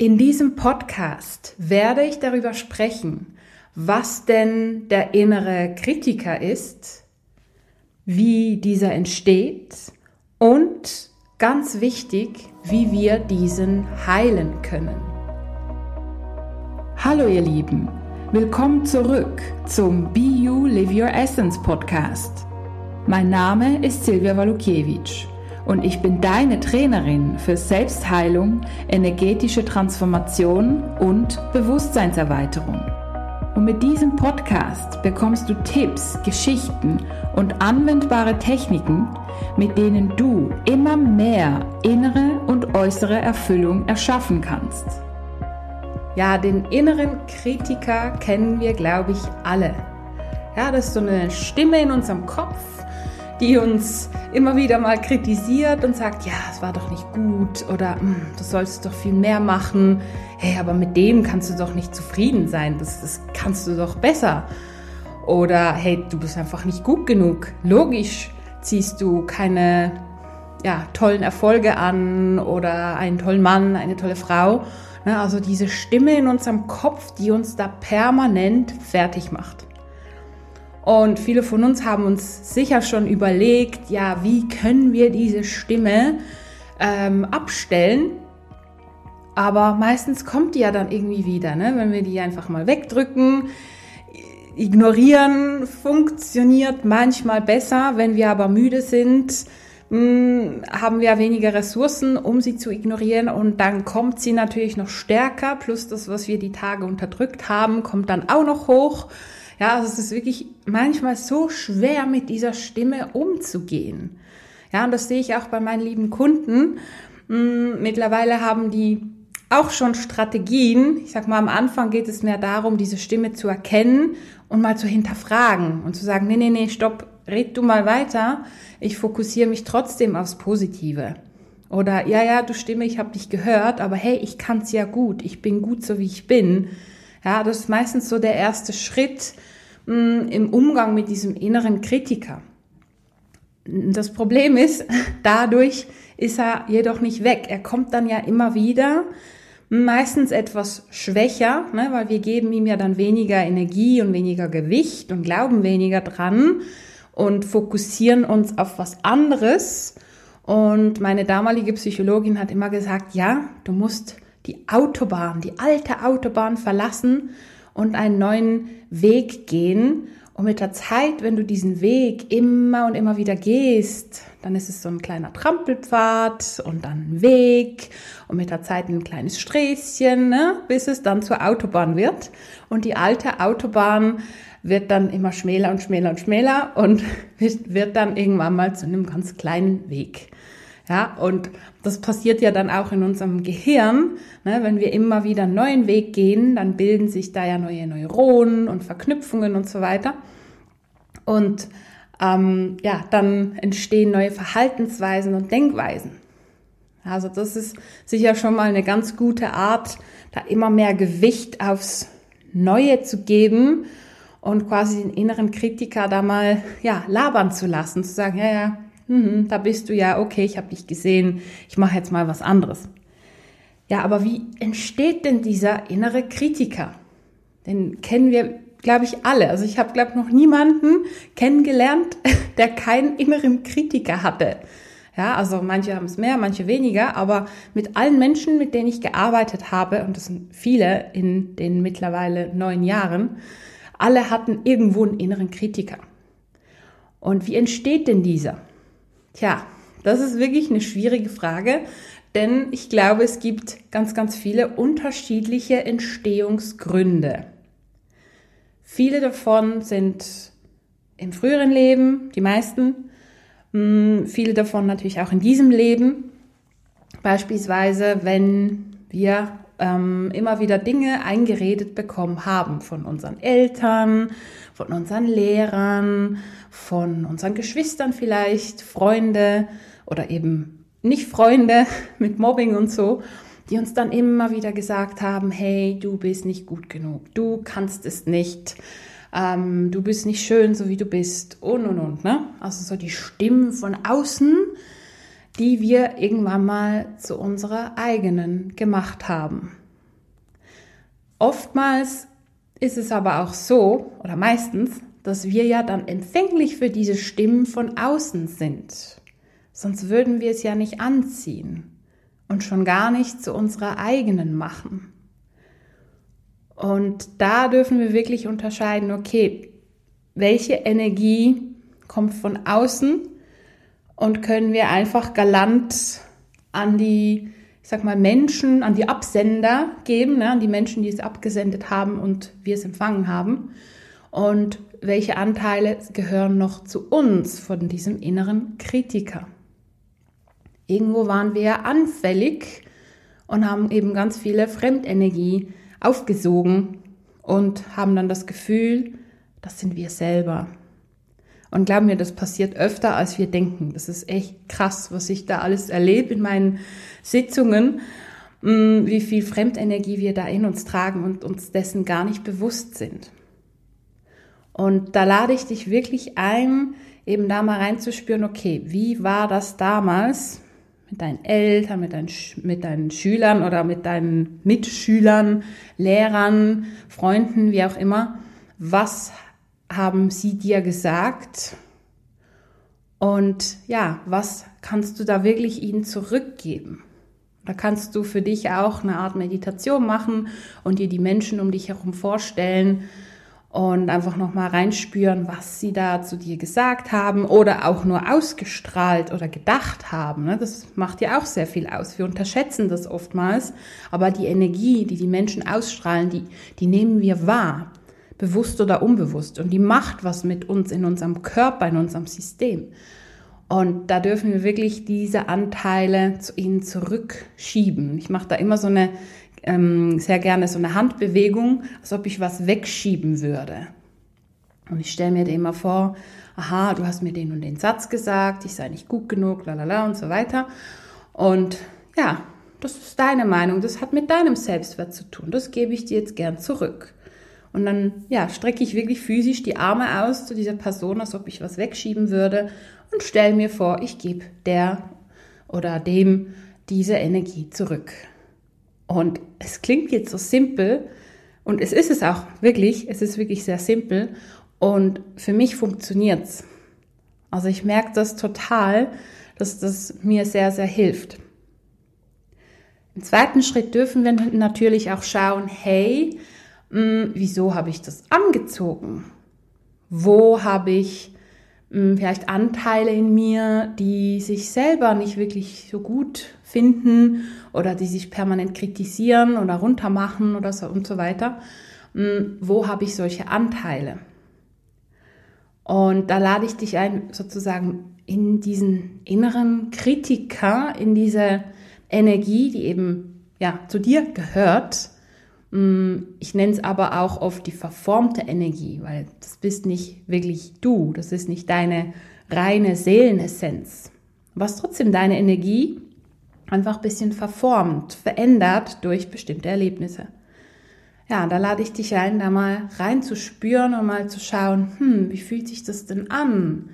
In diesem Podcast werde ich darüber sprechen, was denn der innere Kritiker ist, wie dieser entsteht und ganz wichtig, wie wir diesen heilen können. Hallo ihr Lieben, willkommen zurück zum Be You Live Your Essence Podcast. Mein Name ist Silvia Walukiewicz und ich bin deine Trainerin für Selbstheilung, energetische Transformation und Bewusstseinserweiterung. Und mit diesem Podcast bekommst du Tipps, Geschichten und anwendbare Techniken, mit denen du immer mehr innere und äußere Erfüllung erschaffen kannst. Ja, den inneren Kritiker kennen wir, glaube ich, alle. Ja, das ist so eine Stimme in unserem Kopf, die uns immer wieder mal kritisiert und sagt, ja, es war doch nicht gut oder hm, du solltest doch viel mehr machen. Hey, aber mit dem kannst du doch nicht zufrieden sein. Das, das kannst du doch besser. Oder hey, du bist einfach nicht gut genug. Logisch ziehst du keine ja, tollen Erfolge an oder einen tollen Mann, eine tolle Frau. Ne, also diese Stimme in unserem Kopf, die uns da permanent fertig macht. Und viele von uns haben uns sicher schon überlegt, ja, wie können wir diese Stimme ähm, abstellen? Aber meistens kommt die ja dann irgendwie wieder, ne? wenn wir die einfach mal wegdrücken. Ignorieren funktioniert manchmal besser, wenn wir aber müde sind, mh, hm, haben wir weniger Ressourcen, um sie zu ignorieren und dann kommt sie natürlich noch stärker, plus das, was wir die Tage unterdrückt haben, kommt dann auch noch hoch. Ja, also es ist wirklich manchmal so schwer, mit dieser Stimme umzugehen. Ja, und das sehe ich auch bei meinen lieben Kunden. Hm, mittlerweile haben die auch schon Strategien. Ich sag mal, am Anfang geht es mehr darum, diese Stimme zu erkennen und mal zu hinterfragen und zu sagen, nee, nee, nee, stopp, red du mal weiter. Ich fokussiere mich trotzdem aufs Positive. Oder, ja, ja, du Stimme, ich habe dich gehört, aber hey, ich kann's ja gut. Ich bin gut so, wie ich bin. Ja, das ist meistens so der erste Schritt mh, mm, im Umgang mit diesem inneren Kritiker. Das Problem ist, dadurch ist er jedoch nicht weg. Er kommt dann ja immer wieder, meistens etwas schwächer, ne, weil wir geben ihm ja dann weniger Energie und weniger Gewicht und glauben weniger dran und fokussieren uns auf was anderes. Und meine damalige Psychologin hat immer gesagt, ja, du musst die Autobahn, die alte Autobahn verlassen und einen neuen Weg gehen. Und mit der Zeit, wenn du diesen Weg immer und immer wieder gehst, dann ist es so ein kleiner Trampelpfad und dann ein Weg und mit der Zeit ein kleines Sträßchen, ne, bis es dann zur Autobahn wird. Und die alte Autobahn wird dann immer schmäler und schmäler und schmäler und wird dann irgendwann mal zu einem ganz kleinen Weg. Ja, und das passiert ja dann auch in unserem Gehirn. Ne? Wenn wir immer wieder einen neuen Weg gehen, dann bilden sich da ja neue Neuronen und Verknüpfungen und so weiter. Und ähm, ja, dann entstehen neue Verhaltensweisen und Denkweisen. Also das ist sicher schon mal eine ganz gute Art, da immer mehr Gewicht aufs Neue zu geben und quasi den inneren Kritiker da mal ja labern zu lassen, zu sagen, ja, ja, mhm, da bist du ja, okay, ich habe dich gesehen, ich mache jetzt mal was anderes. Ja, aber wie entsteht denn dieser innere Kritiker? Den kennen wir, glaube ich, alle. Also ich habe, glaube ich, noch niemanden kennengelernt, der keinen inneren Kritiker hatte. Ja, also manche haben es mehr, manche weniger, aber mit allen Menschen, mit denen ich gearbeitet habe, und das sind viele in den mittlerweile neun Jahren, alle hatten irgendwo einen inneren Kritiker. Und wie entsteht denn dieser? Tja, das ist wirklich eine schwierige Frage, denn ich glaube, es gibt ganz, ganz viele unterschiedliche Entstehungsgründe. Viele davon sind im früheren Leben, die meisten, hm, viele davon natürlich auch in diesem Leben. Beispielsweise, wenn wir ähm, immer wieder Dinge eingeredet bekommen haben von unseren Eltern, von unseren Lehrern, von unseren Geschwistern vielleicht, Freunde oder eben nicht Freunde mit Mobbing und so, die uns dann immer wieder gesagt haben, hey, du bist nicht gut genug, du kannst es nicht, ähm, du bist nicht schön, so wie du bist und und und. Ne? Also so die Stimmen von außen, die wir irgendwann mal zu unserer eigenen gemacht haben. Oftmals ist es aber auch so, oder meistens, dass wir ja dann empfänglich für diese Stimmen von außen sind. Sonst würden wir es ja nicht anziehen und schon gar nicht zu unserer eigenen machen. Und da dürfen wir wirklich unterscheiden, okay, welche Energie kommt von außen und können wir einfach galant an die, ich sag mal, Menschen, an die Absender geben, ne, an die Menschen, die es abgesendet haben und wir es empfangen haben. Und welche Anteile gehören noch zu uns von diesem inneren Kritiker? Irgendwo waren wir anfällig und haben eben ganz viele Fremdenergie aufgesogen und haben dann das Gefühl, das sind wir selber. Und glaub mir, das passiert öfter, als wir denken. Das ist echt krass, was ich da alles erlebe in meinen Sitzungen, mm, wie viel Fremdenergie wir da in uns tragen und uns dessen gar nicht bewusst sind. Und da lade ich dich wirklich ein, eben da mal reinzuspüren, okay, wie war das damals mit deinen Eltern, mit deinen, mit deinen Schülern oder mit deinen Mitschülern, Lehrern, Freunden, wie auch immer. Was haben sie dir gesagt? Und ja, was kannst du da wirklich ihnen zurückgeben? Da kannst du für dich auch eine Art Meditation machen und dir die Menschen um dich herum vorstellen und einfach nochmal reinspüren, was sie da zu dir gesagt haben oder auch nur ausgestrahlt oder gedacht haben. Ne? Das macht ja auch sehr viel aus. Wir unterschätzen das oftmals, aber die Energie, die die Menschen ausstrahlen, die, die nehmen wir wahr, bewusst oder unbewusst. Und die macht was mit uns in unserem Körper, in unserem System. Und da dürfen wir wirklich diese Anteile zu ihnen zurückschieben. Ich mache da immer so eine ähm, sehr gerne so eine Handbewegung, als ob ich was wegschieben würde. Und ich stelle mir den immer vor, aha, du hast mir den und den Satz gesagt, ich sei nicht gut genug, lalala und so weiter. Und ja, das ist deine Meinung, das hat mit deinem Selbstwert zu tun, das gebe ich dir jetzt gern zurück. Und dann, ja, strecke ich wirklich physisch die Arme aus zu dieser Person, als ob ich was wegschieben würde und stelle mir vor, ich gebe der oder dem diese Energie zurück. Und es klingt jetzt so simpel und es ist es auch wirklich, es ist wirklich sehr simpel und für mich funktioniert's. Also ich merke das total, dass das mir sehr, sehr hilft. Im zweiten Schritt dürfen wir natürlich auch schauen, hey, mh, hm, wieso habe ich das angezogen? Wo habe ich vielleicht Anteile in mir, die sich selber nicht wirklich so gut finden oder die sich permanent kritisieren oder runtermachen oder so und so weiter. Wo habe ich solche Anteile? Und da lade ich dich ein, sozusagen in diesen inneren Kritiker, in diese Energie, die eben ja zu dir gehört, ich nenne es aber auch oft die verformte Energie, weil das bist nicht wirklich du, das ist nicht deine reine Seelenessenz. Was trotzdem deine Energie einfach ein bisschen verformt, verändert durch bestimmte Erlebnisse. Ja, da lade ich dich ein, da mal reinzuspüren und mal zu schauen, hm, wie fühlt sich das denn an?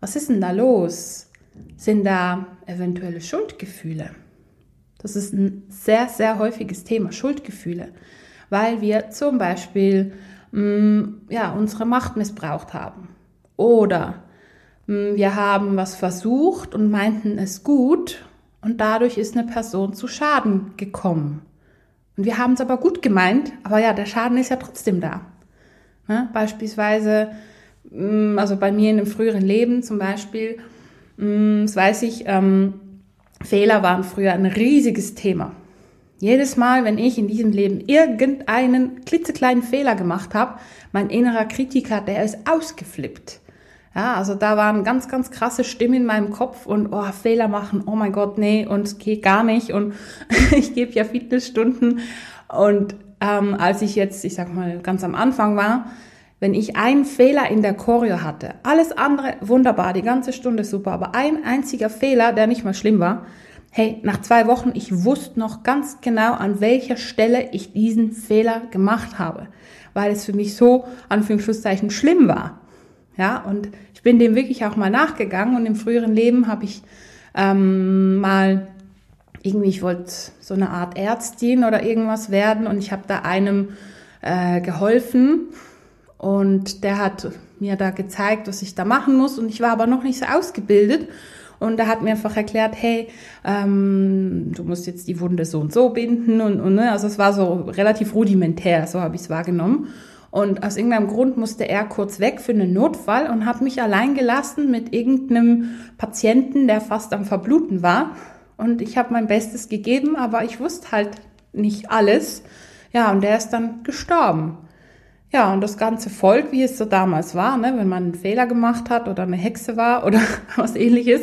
Was ist denn da los? Sind da eventuelle Schuldgefühle? Das ist ein sehr, sehr häufiges Thema, Schuldgefühle, weil wir zum Beispiel mh, mm, ja, unsere Macht missbraucht haben. Oder mh, mm, wir haben was versucht und meinten es gut und dadurch ist eine Person zu Schaden gekommen. Und wir haben es aber gut gemeint, aber ja, der Schaden ist ja trotzdem da. Ne? Beispielsweise, mm, also bei mir in einem früheren Leben zum Beispiel, das weiß ich, ähm, Fehler waren früher ein riesiges Thema. Jedes Mal, wenn ich in diesem Leben irgendeinen klitzekleinen Fehler gemacht habe, mein innerer Kritiker, der ist ausgeflippt. Ja, also da waren ganz, ganz krasse Stimmen in meinem Kopf und oh, Fehler machen, oh mein Gott, nee, und geht gar nicht und ich gebe ja Fitnessstunden. Und ähm, als ich jetzt, ich sag mal, ganz am Anfang war, wenn ich einen Fehler in der Choreo hatte, alles andere wunderbar, die ganze Stunde super, aber ein einziger Fehler, der nicht mal schlimm war, hey, nach zwei Wochen, ich wusste noch ganz genau, an welcher Stelle ich diesen Fehler gemacht habe, weil es für mich so, Anführungszeichen, schlimm war. Ja, und ich bin dem wirklich auch mal nachgegangen und im früheren Leben habe ich ähm, mal irgendwie, ich wollte so eine Art Ärztin oder irgendwas werden und ich habe da einem äh, geholfen und der hat mir da gezeigt, was ich da machen muss und ich war aber noch nicht so ausgebildet und er hat mir einfach erklärt, hey, ähm, du musst jetzt die Wunde so und so binden und, und ne? also es war so relativ rudimentär, so habe ich es wahrgenommen. Und aus irgendeinem Grund musste er kurz weg für einen Notfall und hat mich allein gelassen mit irgendeinem Patienten, der fast am Verbluten war. Und ich habe mein Bestes gegeben, aber ich wusste halt nicht alles. Ja, und der ist dann gestorben. Ja, und das ganze Volk, wie es so damals war, ne, wenn man einen Fehler gemacht hat oder eine Hexe war oder was ähnliches,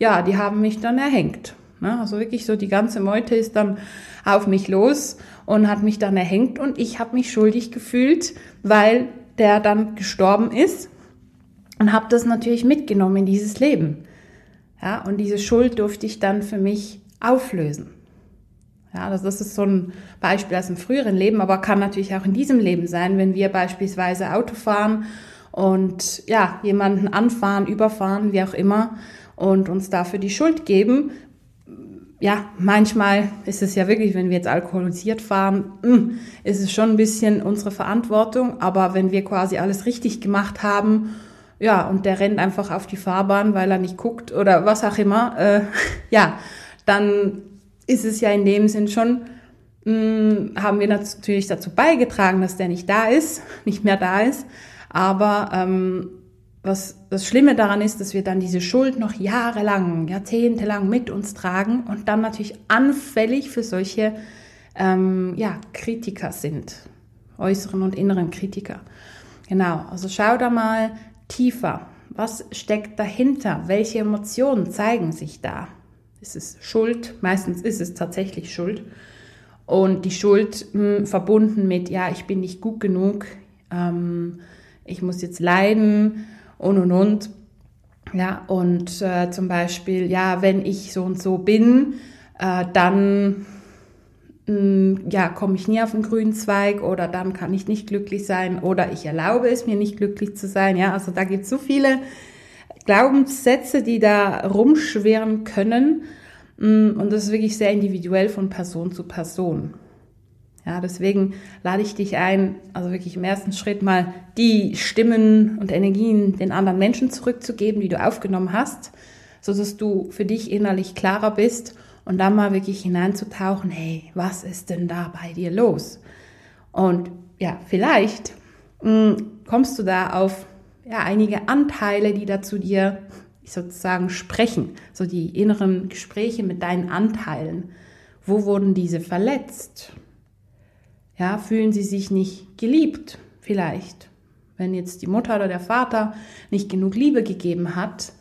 ja, die haben mich dann erhängt. Ne? Also wirklich so die ganze Meute ist dann auf mich los und hat mich dann erhängt und ich habe mich schuldig gefühlt, weil der dann gestorben ist und habe das natürlich mitgenommen in dieses Leben. Ja, und diese Schuld durfte ich dann für mich auflösen. Ja, das, das ist so ein Beispiel aus dem früheren Leben, aber kann natürlich auch in diesem Leben sein, wenn wir beispielsweise Auto fahren und ja, jemanden anfahren, überfahren, wie auch immer, und uns dafür die Schuld geben. Ja, manchmal ist es ja wirklich, wenn wir jetzt alkoholisiert fahren, hm, ist es schon ein bisschen unsere Verantwortung, aber wenn wir quasi alles richtig gemacht haben, ja, und der rennt einfach auf die Fahrbahn, weil er nicht guckt oder was auch immer, äh, ja, dann ist es ja in dem Sinn schon, mh, mm, haben wir natürlich dazu beigetragen, dass der nicht da ist, nicht mehr da ist. Aber ähm, was das Schlimme daran ist, dass wir dann diese Schuld noch jahrelang, jahrzehntelang mit uns tragen und dann natürlich anfällig für solche ähm, ja, Kritiker sind, äußeren und inneren Kritiker. Genau, also schau da mal tiefer. Was steckt dahinter? Welche Emotionen zeigen sich da? Ist es Schuld, meistens ist es tatsächlich Schuld. Und die Schuld mh, hm, verbunden mit, ja, ich bin nicht gut genug, ähm, ich muss jetzt leiden und und und. Ja, und äh, zum Beispiel, ja, wenn ich so und so bin, äh, dann mh, hm, ja, komme ich nie auf den grünen Zweig oder dann kann ich nicht glücklich sein oder ich erlaube es mir nicht glücklich zu sein. Ja, also da gibt es so viele Glaubenssätze, die da rumschwirren können. Mm, und das ist wirklich sehr individuell von Person zu Person. Ja, deswegen lade ich dich ein, also wirklich im ersten Schritt mal die Stimmen und Energien den anderen Menschen zurückzugeben, die du aufgenommen hast, so dass du für dich innerlich klarer bist und dann mal wirklich hineinzutauchen, hey, was ist denn da bei dir los? Und ja, vielleicht mh, mm, kommst du da auf ja, einige Anteile, die da zu dir sozusagen sprechen, so die inneren Gespräche mit deinen Anteilen. Wo wurden diese verletzt? Ja, fühlen sie sich nicht geliebt vielleicht? Wenn jetzt die Mutter oder der Vater nicht genug Liebe gegeben hat,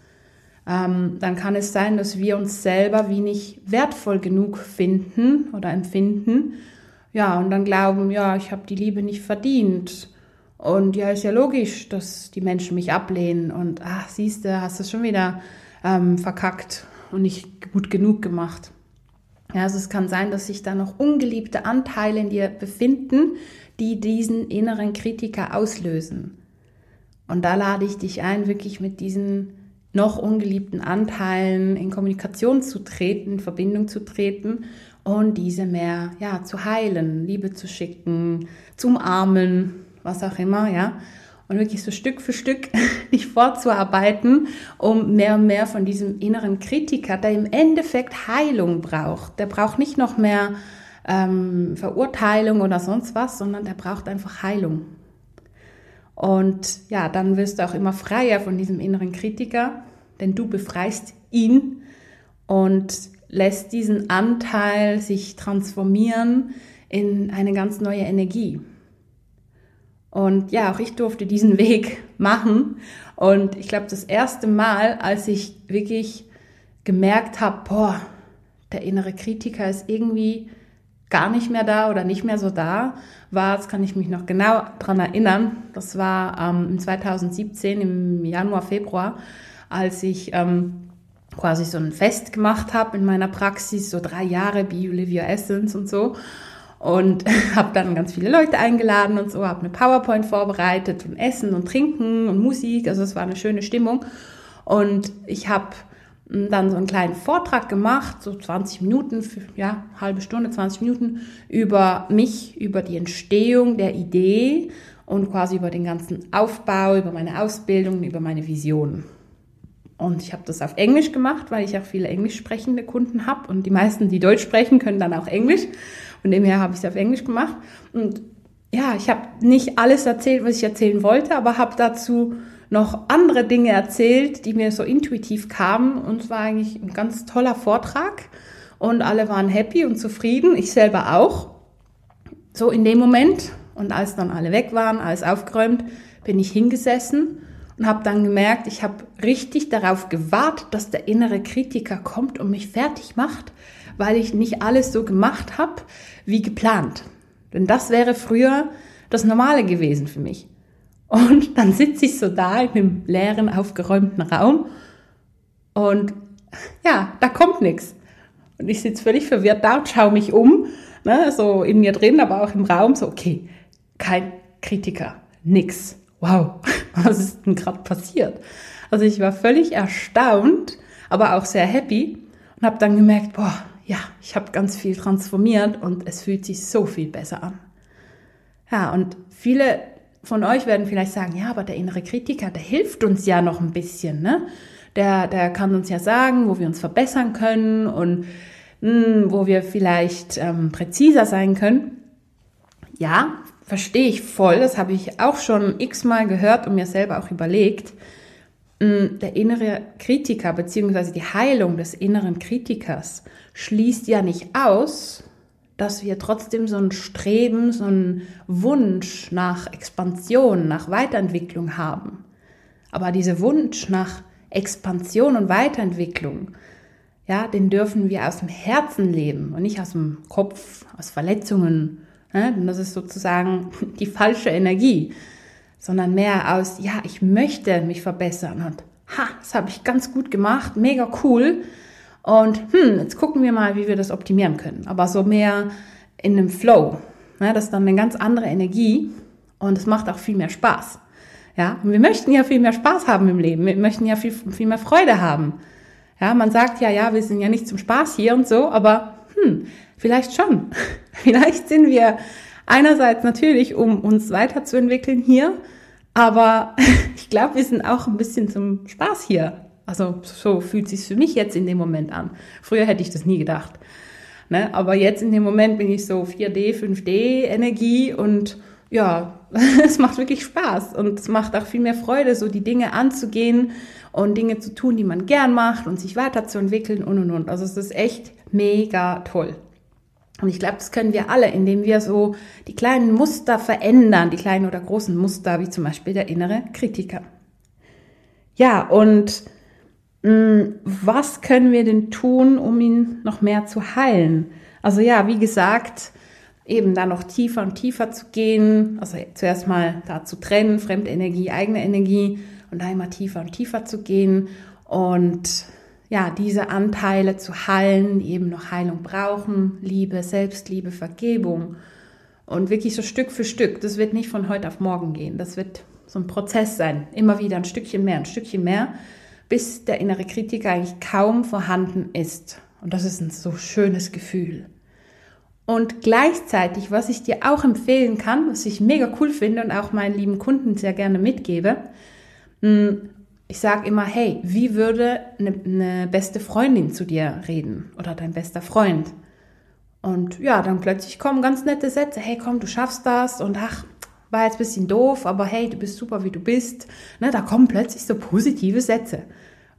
ähm, dann kann es sein, dass wir uns selber wie nicht wertvoll genug finden oder empfinden. Ja, und dann glauben, ja, ich habe die Liebe nicht verdient und ja, ist ja logisch, dass die Menschen mich ablehnen und ach, siehst du, hast du schon wieder ähm, verkackt und nicht gut genug gemacht. Ja, also es kann sein, dass sich da noch ungeliebte Anteile in dir befinden, die diesen inneren Kritiker auslösen. Und da lade ich dich ein, wirklich mit diesen noch ungeliebten Anteilen in Kommunikation zu treten, in Verbindung zu treten und diese mehr ja, zu heilen, Liebe zu schicken, zu umarmen, was auch immer, ja. Und wirklich so Stück für Stück nicht vorzuarbeiten, um mehr und mehr von diesem inneren Kritiker, der im Endeffekt Heilung braucht. Der braucht nicht noch mehr ähm, Verurteilung oder sonst was, sondern der braucht einfach Heilung. Und ja, dann wirst du auch immer freier von diesem inneren Kritiker, denn du befreist ihn und lässt diesen Anteil sich transformieren in eine ganz neue Energie. Und ja, auch ich durfte diesen Weg machen. Und ich glaube, das erste Mal, als ich wirklich gemerkt habe, boah, der innere Kritiker ist irgendwie gar nicht mehr da oder nicht mehr so da, war, das kann ich mich noch genau dran erinnern, das war ähm, 2017 im Januar, Februar, als ich ähm, quasi so ein Fest gemacht habe in meiner Praxis, so drei Jahre You Live Essence und so und habe dann ganz viele Leute eingeladen und so, habe eine PowerPoint vorbereitet und Essen und Trinken und Musik, also es war eine schöne Stimmung und ich habe dann so einen kleinen Vortrag gemacht, so 20 Minuten, ja, halbe Stunde, 20 Minuten über mich, über die Entstehung der Idee und quasi über den ganzen Aufbau, über meine Ausbildung, über meine Vision. Und ich habe das auf Englisch gemacht, weil ich auch viele englisch sprechende Kunden habe und die meisten, die Deutsch sprechen, können dann auch Englisch. Und demher habe ich es auf Englisch gemacht. Und ja, ich habe nicht alles erzählt, was ich erzählen wollte, aber habe dazu noch andere Dinge erzählt, die mir so intuitiv kamen. Und es war eigentlich ein ganz toller Vortrag. Und alle waren happy und zufrieden. Ich selber auch. So in dem Moment. Und als dann alle weg waren, alles aufgeräumt, bin ich hingesessen und habe dann gemerkt, ich habe richtig darauf gewartet, dass der innere Kritiker kommt und mich fertig macht, weil ich nicht alles so gemacht habe wie geplant. Denn das wäre früher das Normale gewesen für mich. Und dann sitze ich so da in einem leeren, aufgeräumten Raum und ja, da kommt nichts. Und ich sitze völlig verwirrt da und schaue mich um, ne, so in mir drin, aber auch im Raum, so, okay, kein Kritiker, nix. Wow, was ist denn gerade passiert? Also ich war völlig erstaunt, aber auch sehr happy und habe dann gemerkt, boah, ja, ich habe ganz viel transformiert und es fühlt sich so viel besser an. Ja, und viele von euch werden vielleicht sagen, ja, aber der innere Kritiker, der hilft uns ja noch ein bisschen, ne? Der, der kann uns ja sagen, wo wir uns verbessern können und mh, hm, wo wir vielleicht ähm, präziser sein können. Ja, verstehe ich voll. Das habe ich auch schon x-mal gehört und mir selber auch überlegt. Hm, der innere Kritiker beziehungsweise die Heilung des inneren Kritikers schließt ja nicht aus, dass wir trotzdem so ein Streben, so ein Wunsch nach Expansion, nach Weiterentwicklung haben. Aber dieser Wunsch nach Expansion und Weiterentwicklung, ja, den dürfen wir aus dem Herzen leben und nicht aus dem Kopf, aus Verletzungen. Ne? Das ist sozusagen die falsche Energie, sondern mehr aus, ja, ich möchte mich verbessern und ha, das habe ich ganz gut gemacht, mega cool. Und hm, jetzt gucken wir mal, wie wir das optimieren können. Aber so mehr in einem Flow. Ne? Das ist dann eine ganz andere Energie und es macht auch viel mehr Spaß. Ja, und wir möchten ja viel mehr Spaß haben im Leben. Wir möchten ja viel, viel mehr Freude haben. Ja, man sagt ja, ja, wir sind ja nicht zum Spaß hier und so, aber hm, vielleicht schon. vielleicht sind wir einerseits natürlich, um uns weiterzuentwickeln hier, aber ich glaube, wir sind auch ein bisschen zum Spaß hier. Also so fühlt sich für mich jetzt in dem Moment an. Früher hätte ich das nie gedacht. Ne? Aber jetzt in dem Moment bin ich so 4D, 5D Energie und ja, es macht wirklich Spaß und es macht auch viel mehr Freude, so die Dinge anzugehen und Dinge zu tun, die man gern macht und sich weiterzuentwickeln und und und. Also es ist echt mega toll. Und ich glaube, das können wir alle, indem wir so die kleinen Muster verändern, die kleinen oder großen Muster, wie zum Beispiel der innere Kritiker. Ja, und Mm, was können wir denn tun, um ihn noch mehr zu heilen? Also ja, wie gesagt, eben da noch tiefer und tiefer zu gehen, also zuerst mal da zu trennen, fremde Energie, eigene Energie und da immer tiefer und tiefer zu gehen und ja, diese Anteile zu heilen, die eben noch Heilung brauchen, Liebe, Selbstliebe, Vergebung und wirklich so Stück für Stück. Das wird nicht von heute auf morgen gehen. Das wird so ein Prozess sein. Immer wieder ein Stückchen mehr, ein Stückchen mehr bis der innere Kritiker eigentlich kaum vorhanden ist. Und das ist ein so schönes Gefühl. Und gleichzeitig, was ich dir auch empfehlen kann, was ich mega cool finde und auch meinen lieben Kunden sehr gerne mitgebe, hm, ich sage immer, hey, wie würde eine, eine beste Freundin zu dir reden oder dein bester Freund? Und ja, dann plötzlich kommen ganz nette Sätze, hey komm, du schaffst das und ach, war jetzt ein bisschen doof, aber hey, du bist super, wie du bist. Ne, da kommen plötzlich so positive Sätze.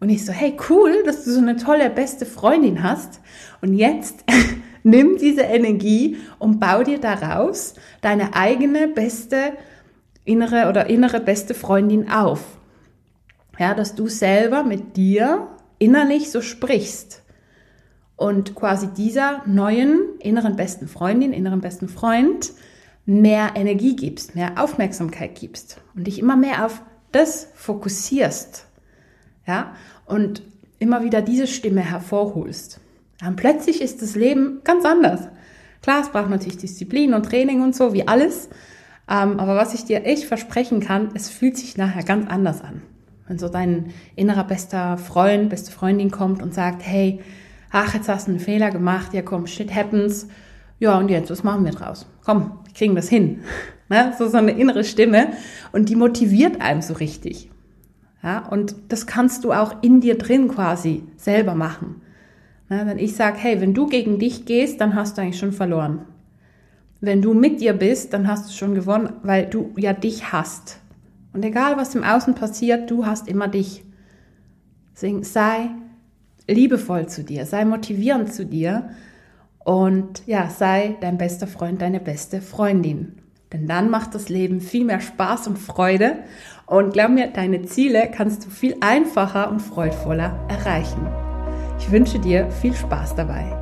Und ich so, hey, cool, dass du so eine tolle, beste Freundin hast. Und jetzt nimm diese Energie und bau dir daraus deine eigene beste innere oder innere beste Freundin auf. Ja, dass du selber mit dir innerlich so sprichst und quasi dieser neuen inneren besten Freundin, inneren besten Freund mehr Energie gibst, mehr Aufmerksamkeit gibst und dich immer mehr auf das fokussierst. Ja, und immer wieder diese Stimme hervorholst. Dann plötzlich ist das Leben ganz anders. Klar, es braucht natürlich Disziplin und Training und so, wie alles. Ähm, aber was ich dir echt versprechen kann, es fühlt sich nachher ganz anders an. Wenn so dein innerer bester Freund, beste Freundin kommt und sagt, hey, ach, jetzt hast du einen Fehler gemacht, ja komm, shit happens. Ja, und jetzt, was machen wir draus? Komm, wir kriegen das hin. Ne? So, so eine innere Stimme und die motiviert einem so richtig. Ja, und das kannst du auch in dir drin quasi selber machen. Ja, wenn ich sage, hey, wenn du gegen dich gehst, dann hast du eigentlich schon verloren. Wenn du mit dir bist, dann hast du schon gewonnen, weil du ja dich hast. Und egal, was im Außen passiert, du hast immer dich. Deswegen sei liebevoll zu dir, sei motivierend zu dir und ja, sei dein bester Freund, deine beste Freundin. Denn dann macht das Leben viel mehr Spaß und Freude. Und glaub mir, deine Ziele kannst du viel einfacher und freudvoller erreichen. Ich wünsche dir viel Spaß dabei.